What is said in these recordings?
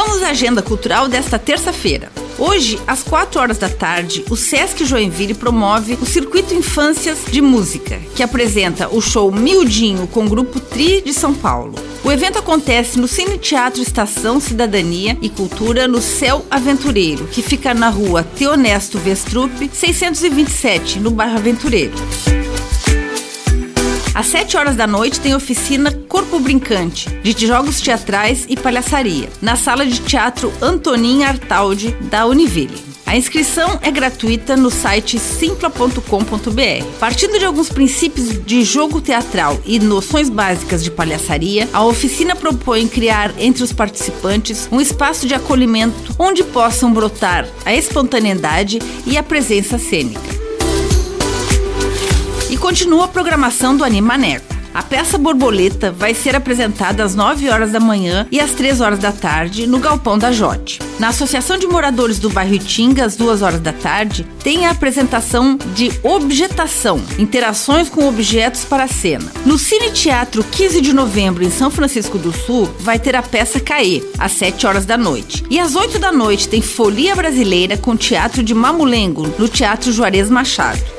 Vamos à agenda cultural desta terça-feira. Hoje, às 4 horas da tarde, o Sesc Joinville promove o Circuito Infâncias de Música, que apresenta o show Miudinho com o grupo Tri de São Paulo. O evento acontece no Cine Teatro Estação Cidadania e Cultura no Céu Aventureiro, que fica na rua Teonesto Vestrup, 627, no bairro Aventureiro. Às 7 horas da noite tem oficina Corpo Brincante, de jogos teatrais e palhaçaria, na sala de teatro Antonin Artaldi, da Univille. A inscrição é gratuita no site simpla.com.br. Partindo de alguns princípios de jogo teatral e noções básicas de palhaçaria, a oficina propõe criar entre os participantes um espaço de acolhimento onde possam brotar a espontaneidade e a presença cênica. E continua a programação do Animaneco. A peça Borboleta vai ser apresentada às 9 horas da manhã e às 3 horas da tarde no Galpão da Jote. Na Associação de Moradores do Bairro Itinga, às 2 horas da tarde, tem a apresentação de Objetação, interações com objetos para a cena. No Cine Teatro 15 de novembro, em São Francisco do Sul, vai ter a peça Caê, às 7 horas da noite. E às 8 da noite tem Folia Brasileira com Teatro de Mamulengo, no Teatro Juarez Machado.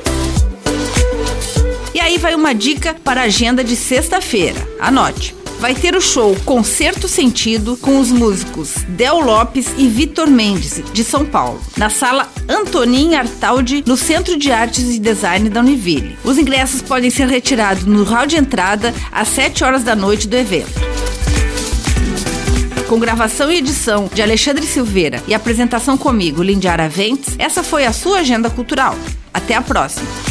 E aí vai uma dica para a agenda de sexta-feira. Anote vai ter o show Concerto Sentido com os músicos Del Lopes e Vitor Mendes, de São Paulo, na sala Antonin Artaldi, no Centro de Artes e Design da Univille. Os ingressos podem ser retirados no hall de entrada às 7 horas da noite do evento. Com gravação e edição de Alexandre Silveira e apresentação comigo, Lindiara Ventes, essa foi a sua agenda cultural. Até a próxima!